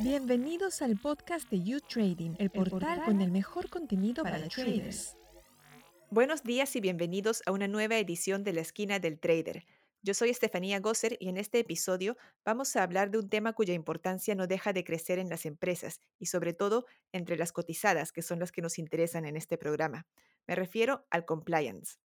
Bienvenidos al podcast de You Trading, el portal con el mejor contenido para, traders. Buenos días y bienvenidos a una nueva edición de la esquina del trader. Yo soy Estefanía Gosser y en este episodio vamos a hablar de un tema cuya importancia no deja de crecer en las empresas y sobre todo entre las cotizadas, que son las que nos interesan en este programa. Me refiero al compliance.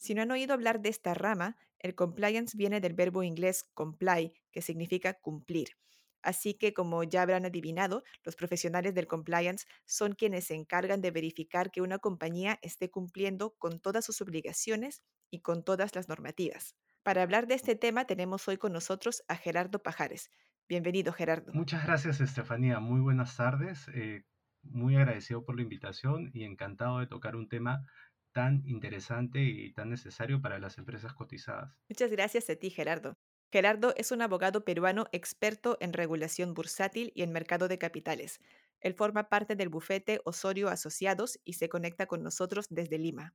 Si no han oído hablar de esta rama, el compliance viene del verbo inglés comply, que significa cumplir. Así que, como ya habrán adivinado, los profesionales del compliance son quienes se encargan de verificar que una compañía esté cumpliendo con todas sus obligaciones y con todas las normativas. Para hablar de este tema tenemos hoy con nosotros a Gerardo Pajares. Bienvenido, Gerardo. Muchas gracias, Estefanía. Muy buenas tardes. Eh, muy agradecido por la invitación y encantado de tocar un tema tan interesante y tan necesario para las empresas cotizadas. Muchas gracias a ti, Gerardo. Gerardo es un abogado peruano experto en regulación bursátil y en mercado de capitales. Él forma parte del bufete Osorio Asociados y se conecta con nosotros desde Lima.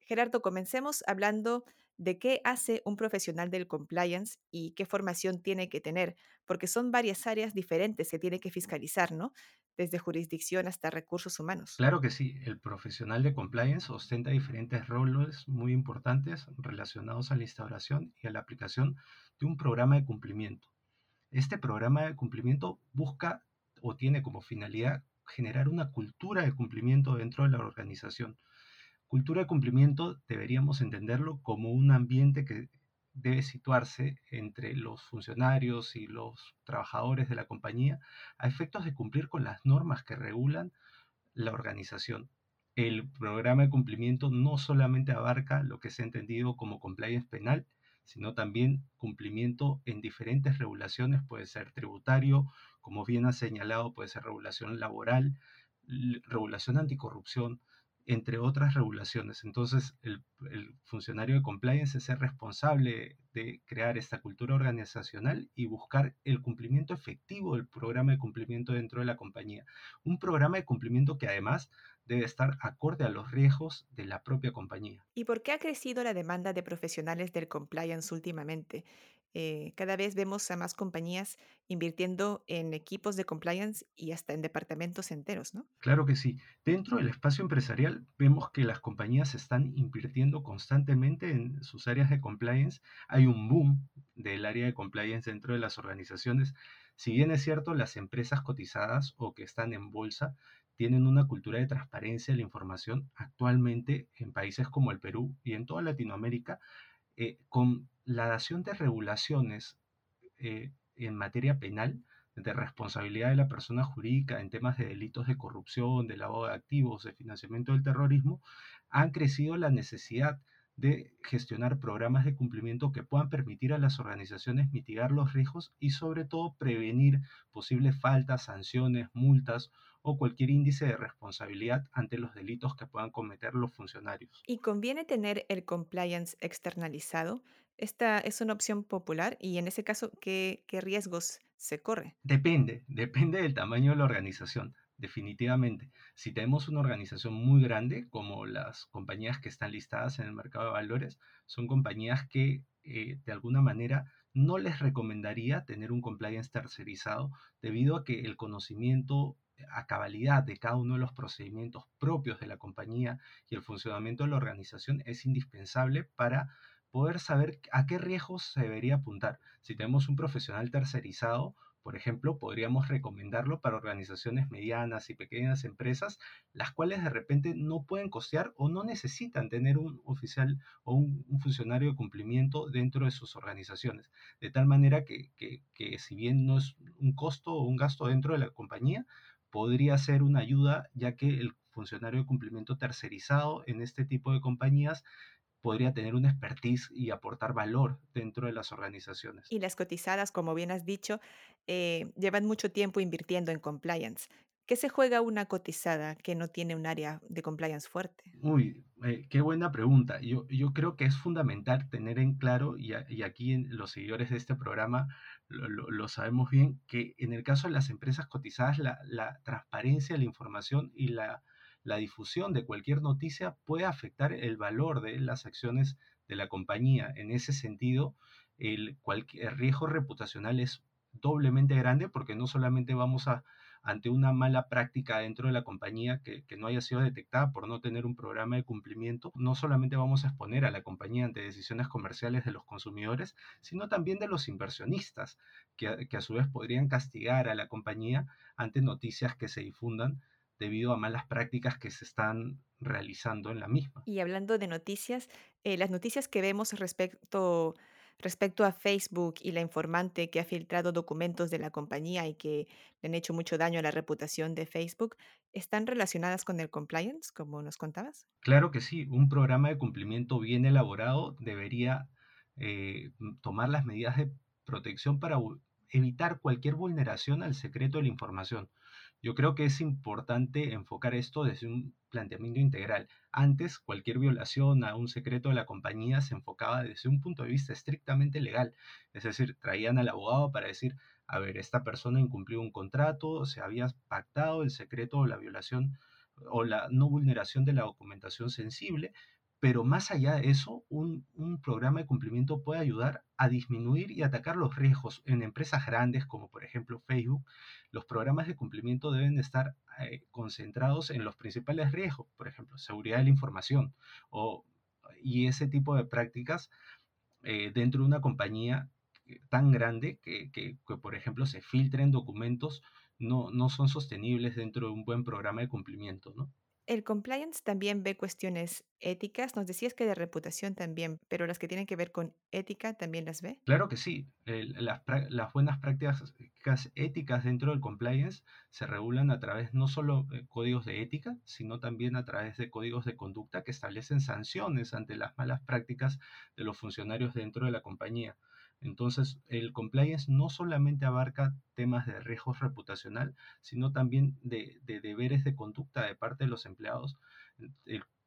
Gerardo, comencemos hablando de qué hace un profesional del compliance y qué formación tiene que tener, porque son varias áreas diferentes que tiene que fiscalizar, ¿no? Desde jurisdicción hasta recursos humanos. Claro que sí, el profesional de compliance ostenta diferentes roles muy importantes relacionados a la instauración y a la aplicación de un programa de cumplimiento. Este programa de cumplimiento busca o tiene como finalidad generar una cultura de cumplimiento dentro de la organización Cultura de cumplimiento deberíamos entenderlo como un ambiente que debe situarse entre los funcionarios y los trabajadores de la compañía a efectos de cumplir con las normas que regulan la organización. El programa de cumplimiento no solamente abarca lo que se ha entendido como compliance penal, sino también cumplimiento en diferentes regulaciones, puede ser tributario, como bien ha señalado, puede ser regulación laboral, regulación anticorrupción, entre otras regulaciones. Entonces, el, funcionario de compliance es el responsable de crear esta cultura organizacional y buscar el cumplimiento efectivo del programa de cumplimiento dentro de la compañía. Un programa de cumplimiento que además debe estar acorde a los riesgos de la propia compañía. ¿Y por qué ha crecido la demanda de profesionales del compliance últimamente? Eh, cada vez vemos a más compañías invirtiendo en equipos de compliance y hasta en departamentos enteros, ¿no? Claro que sí. Dentro del espacio empresarial vemos que las compañías están invirtiendo constantemente en sus áreas de compliance. Hay un boom del área de compliance dentro de las organizaciones. Si bien es cierto, las empresas cotizadas o que están en bolsa tienen una cultura de transparencia de la información actualmente en países como el Perú y en toda Latinoamérica, eh, con la dación de regulaciones eh, en materia penal, de responsabilidad de la persona jurídica en temas de delitos de corrupción, de lavado de activos, de financiamiento del terrorismo, han crecido la necesidad de gestionar programas de cumplimiento que puedan permitir a las organizaciones mitigar los riesgos y sobre todo prevenir posibles faltas, sanciones, multas o cualquier índice de responsabilidad ante los delitos que puedan cometer los funcionarios. ¿Y conviene tener el compliance externalizado? Esta es una opción popular y en ese caso, ¿qué, qué riesgos se corre? Depende, depende del tamaño de la organización definitivamente. Si tenemos una organización muy grande, como las compañías que están listadas en el mercado de valores, son compañías que eh, de alguna manera no les recomendaría tener un compliance tercerizado debido a que el conocimiento a cabalidad de cada uno de los procedimientos propios de la compañía y el funcionamiento de la organización es indispensable para poder saber a qué riesgos se debería apuntar. Si tenemos un profesional tercerizado, por ejemplo, podríamos recomendarlo para organizaciones medianas y pequeñas empresas, las cuales de repente no pueden costear o no necesitan tener un oficial o un, funcionario de cumplimiento dentro de sus organizaciones. De tal manera que, que si bien no es un costo o un gasto dentro de la compañía, podría ser una ayuda, ya que el funcionario de cumplimiento tercerizado en este tipo de compañías podría tener una expertise y aportar valor dentro de las organizaciones. Y las cotizadas, como bien has dicho, eh, llevan mucho tiempo invirtiendo en compliance. ¿Qué se juega una cotizada que no tiene un área de compliance fuerte? Uy, eh, qué buena pregunta. Yo, yo creo que es fundamental tener en claro, y, aquí en los seguidores de este programa lo, sabemos bien, que en el caso de las empresas cotizadas, la, la transparencia la información y la, la difusión de cualquier noticia puede afectar el valor de las acciones de la compañía. En ese sentido, el, cualquier riesgo reputacional es doblemente grande porque no solamente vamos a, ante una mala práctica dentro de la compañía que, no haya sido detectada por no tener un programa de cumplimiento, no solamente vamos a exponer a la compañía ante decisiones comerciales de los consumidores, sino también de los inversionistas, que, que a su vez podrían castigar a la compañía ante noticias que se difundan debido a malas prácticas que se están realizando en la misma. Y hablando de noticias, eh, las noticias que vemos respecto, respecto a Facebook y la informante que ha filtrado documentos de la compañía y que le han hecho mucho daño a la reputación de Facebook, ¿están relacionadas con el compliance, como nos contabas? Claro que sí, un programa de cumplimiento bien elaborado debería eh, tomar las medidas de protección para evitar cualquier vulneración al secreto de la información. Yo creo que es importante enfocar esto desde un planteamiento integral. Antes, cualquier violación a un secreto de la compañía se enfocaba desde un punto de vista estrictamente legal. Es decir, traían al abogado para decir, a ver, esta persona incumplió un contrato, se había pactado el secreto o la violación o la no vulneración de la documentación sensible, pero más allá de eso, un, programa de cumplimiento puede ayudar a disminuir y atacar los riesgos. En empresas grandes como por ejemplo Facebook, los programas de cumplimiento deben estar eh, concentrados en los principales riesgos, por ejemplo, seguridad de la información o, y ese tipo de prácticas eh, dentro de una compañía tan grande que, que, por ejemplo, se filtren documentos no, no son sostenibles dentro de un buen programa de cumplimiento, ¿no? El compliance también ve cuestiones éticas. Nos decías que de reputación también, pero las que tienen que ver con ética también las ve. Claro que sí. las, buenas prácticas éticas dentro del compliance se regulan a través no solo de códigos de ética, sino también a través de códigos de conducta que establecen sanciones ante las malas prácticas de los funcionarios dentro de la compañía. Entonces, el compliance no solamente abarca temas de riesgo reputacional, sino también de, deberes de conducta de parte de los empleados.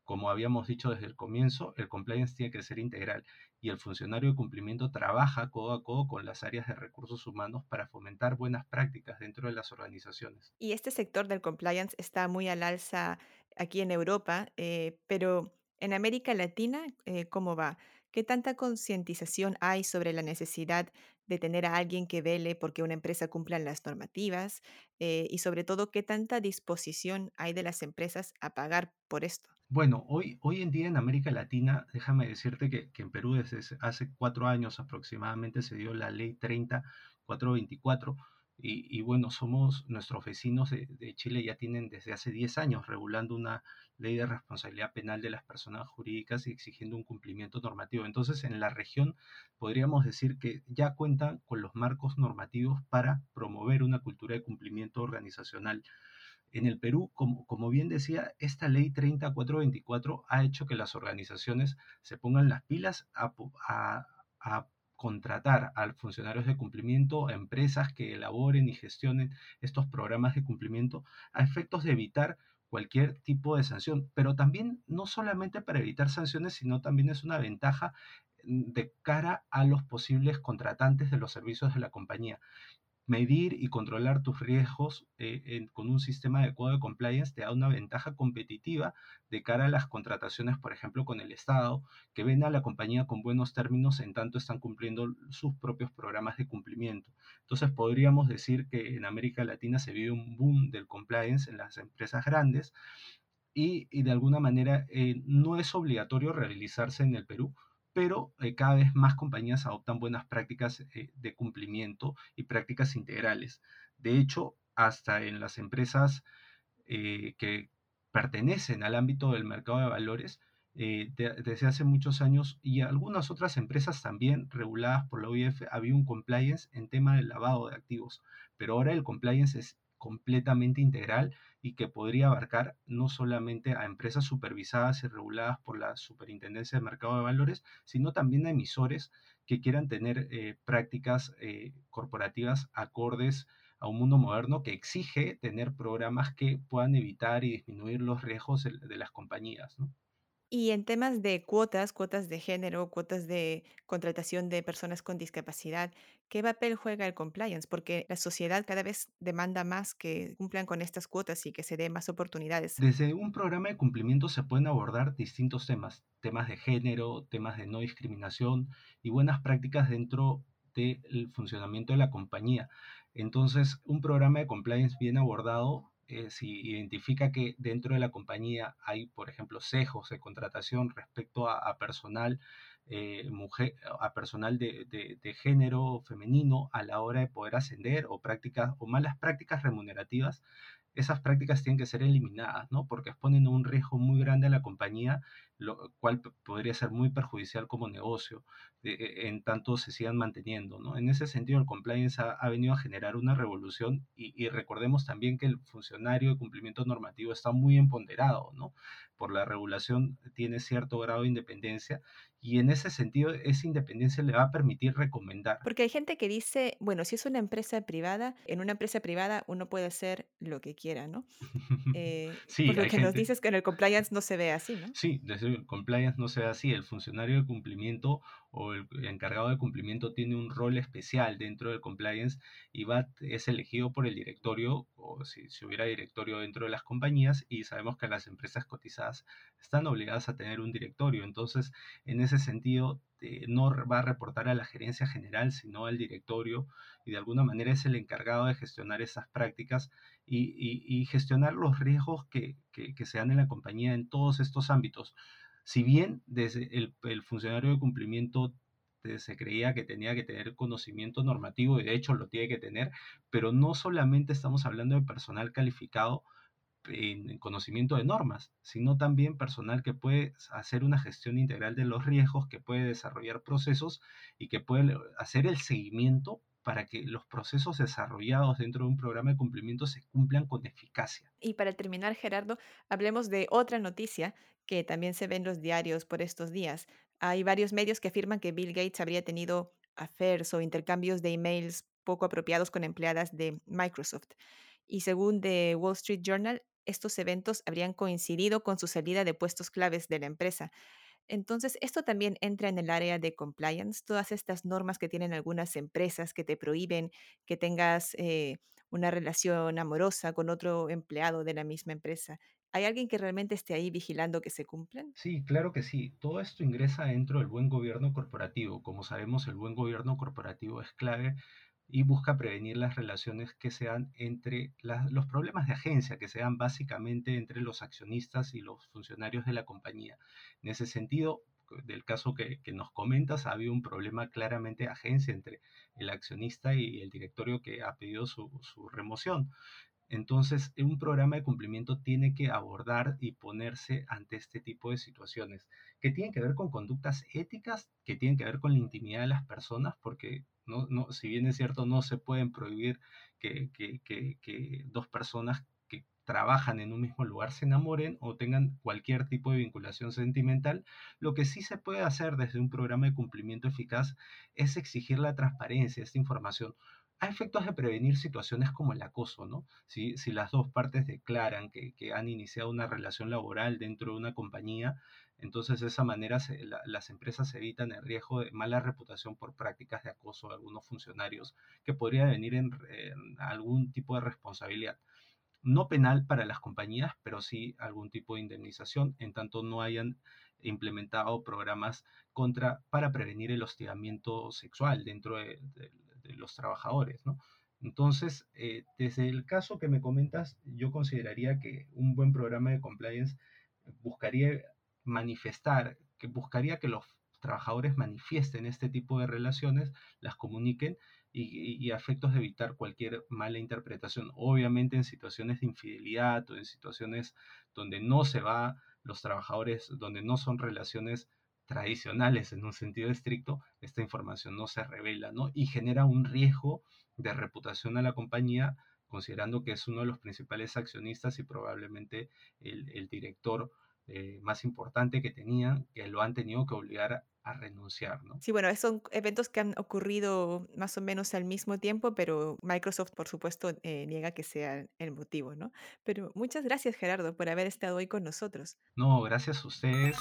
como habíamos dicho desde el comienzo, el compliance tiene que ser integral y el funcionario de cumplimiento trabaja codo a codo con las áreas de recursos humanos para fomentar buenas prácticas dentro de las organizaciones. Y este sector del compliance está muy al alza aquí en Europa, eh, pero en América Latina, eh, ¿cómo va? ¿Qué tanta concientización hay sobre la necesidad de tener a alguien que vele porque una empresa cumpla las normativas? Eh, y sobre todo, ¿qué tanta disposición hay de las empresas a pagar por esto? Bueno, hoy, hoy en día en América Latina, déjame decirte que, que en Perú desde hace cuatro años aproximadamente se dio la ley 30424 y, bueno, somos nuestros vecinos de, Chile ya tienen desde hace 10 años regulando una ley de responsabilidad penal de las personas jurídicas y exigiendo un cumplimiento normativo. Entonces, en la región podríamos decir que ya cuentan con los marcos normativos para promover una cultura de cumplimiento organizacional. En el Perú, como, como bien decía, esta ley 30424 ha hecho que las organizaciones se pongan las pilas a contratar a funcionarios de cumplimiento, a empresas que elaboren y gestionen estos programas de cumplimiento a efectos de evitar cualquier tipo de sanción, pero también no solamente para evitar sanciones, sino también es una ventaja mm, de cara a los posibles contratantes de los servicios de la compañía medir y controlar tus riesgos eh, con un sistema adecuado de compliance te da una ventaja competitiva de cara a las contrataciones, por ejemplo, con el Estado, que ven a la compañía con buenos términos en tanto están cumpliendo sus propios programas de cumplimiento. Entonces, podríamos decir que en América Latina se vive un boom del compliance en las empresas grandes y, de alguna manera eh, no es obligatorio realizarse en el Perú, pero eh, cada vez más compañías adoptan buenas prácticas eh, de cumplimiento y prácticas integrales. De hecho, hasta en las empresas eh, que pertenecen al ámbito del mercado de valores, desde hace muchos años y algunas otras empresas también reguladas por la OIF, había un compliance en tema del lavado de activos, pero ahora el compliance es completamente integral y que podría abarcar no solamente a empresas supervisadas y reguladas por la Superintendencia de Mercado de Valores, sino también a emisores que quieran tener eh, prácticas eh, corporativas acordes a un mundo moderno que exige tener programas que puedan evitar y disminuir los riesgos de, las compañías. Y en temas de cuotas, cuotas de género, cuotas de contratación de personas con discapacidad, ¿qué papel juega el compliance? Porque la sociedad cada vez demanda más que cumplan con estas cuotas y que se den más oportunidades. Desde un programa de cumplimiento se pueden abordar distintos temas, temas de género, temas de no discriminación y buenas prácticas dentro del funcionamiento de la compañía. Entonces, un programa de compliance bien abordado eh, si identifica que dentro de la compañía hay, por ejemplo, sesgos de contratación respecto a, personal, eh, mujer, a personal de, de, género femenino a la hora de poder ascender o prácticas o malas prácticas remunerativas, esas prácticas tienen que ser eliminadas, ¿no? Porque exponen un riesgo muy grande a la compañía, lo cual podría ser muy perjudicial como negocio, e, en tanto se sigan manteniendo, ¿no? En ese sentido, el compliance ha, venido a generar una revolución y, recordemos también que el funcionario de cumplimiento normativo está muy empoderado, ¿no? Por la regulación tiene cierto grado de independencia y en ese sentido esa independencia le va a permitir recomendar. Porque hay gente que dice, bueno, si es una empresa privada, en una empresa privada uno puede hacer lo que quiera, ¿no? Eh, sí, por lo que nos dices que en el compliance no se ve así, ¿no? Sí, desde el compliance no se ve así. El funcionario de cumplimiento o el encargado de cumplimiento tiene un rol especial dentro del compliance y va, es elegido por el directorio o si, si hubiera directorio dentro de las compañías y sabemos que las empresas cotizadas están obligadas a tener un directorio. Entonces, en ese sentido, eh, no va a reportar a la gerencia general, sino al directorio y de alguna manera es el encargado de gestionar esas prácticas y, gestionar los riesgos que, que se dan en la compañía en todos estos ámbitos si bien desde el, funcionario de cumplimiento se creía que tenía que tener conocimiento normativo y de hecho lo tiene que tener, pero no solamente estamos hablando de personal calificado en conocimiento de normas, sino también personal que puede hacer una gestión integral de los riesgos, que puede desarrollar procesos y que puede hacer el seguimiento para que los procesos desarrollados dentro de un programa de cumplimiento se cumplan con eficacia. Y para terminar, Gerardo, hablemos de otra noticia que también se ve en los diarios por estos días. Hay varios medios que afirman que Bill Gates habría tenido affairs o intercambios de emails poco apropiados con empleadas de Microsoft. Y según The Wall Street Journal, estos eventos habrían coincidido con su salida de puestos claves de la empresa. Entonces, esto también entra en el área de compliance, todas estas normas que tienen algunas empresas que te prohíben que tengas eh, una relación amorosa con otro empleado de la misma empresa. ¿Hay alguien que realmente esté ahí vigilando que se cumplan? Sí, claro que sí. Todo esto ingresa dentro del buen gobierno corporativo. Como sabemos, el buen gobierno corporativo es clave y busca prevenir las relaciones que sean entre los problemas de agencia, que sean básicamente entre los accionistas y los funcionarios de la compañía. En ese sentido, del caso que, nos comentas, ha habido un problema claramente de agencia entre el accionista y el directorio que ha pedido su, su remoción. Entonces, un programa de cumplimiento tiene que abordar y ponerse ante este tipo de situaciones que tienen que ver con conductas éticas, que tienen que ver con la intimidad de las personas, porque no, no, si bien es cierto, no se pueden prohibir que, que dos personas que trabajan en un mismo lugar se enamoren o tengan cualquier tipo de vinculación sentimental, lo que sí se puede hacer desde un programa de cumplimiento eficaz es exigir la transparencia, esta información a efectos de prevenir situaciones como el acoso, ¿no? Si, si las dos partes declaran que, han iniciado una relación laboral dentro de una compañía, entonces de esa manera las empresas evitan el riesgo de mala reputación por prácticas de acoso de algunos funcionarios que podría venir en, algún tipo de responsabilidad. No penal para las compañías, pero sí algún tipo de indemnización en tanto no hayan implementado programas contra, para prevenir el hostigamiento sexual dentro de, de, de los trabajadores, ¿no? Entonces, eh, desde el caso que me comentas, yo consideraría que un buen programa de compliance buscaría manifestar, que buscaría que los trabajadores manifiesten este tipo de relaciones, las comuniquen y, y, de evitar cualquier mala interpretación. Obviamente en situaciones de infidelidad o en situaciones donde no se va los trabajadores, donde no son relaciones tradicionales en un sentido estricto, esta información no se revela, ¿no? Y genera un riesgo de reputación a la compañía, considerando que es uno de los principales accionistas y probablemente el, director eh, más importante que tenían, que lo han tenido que obligar a, renunciar, ¿no? Sí, bueno, son eventos que han ocurrido más o menos al mismo tiempo, pero Microsoft, por supuesto, eh, niega que sea el motivo, ¿no? Pero muchas gracias, Gerardo, por haber estado hoy con nosotros. No, gracias a ustedes.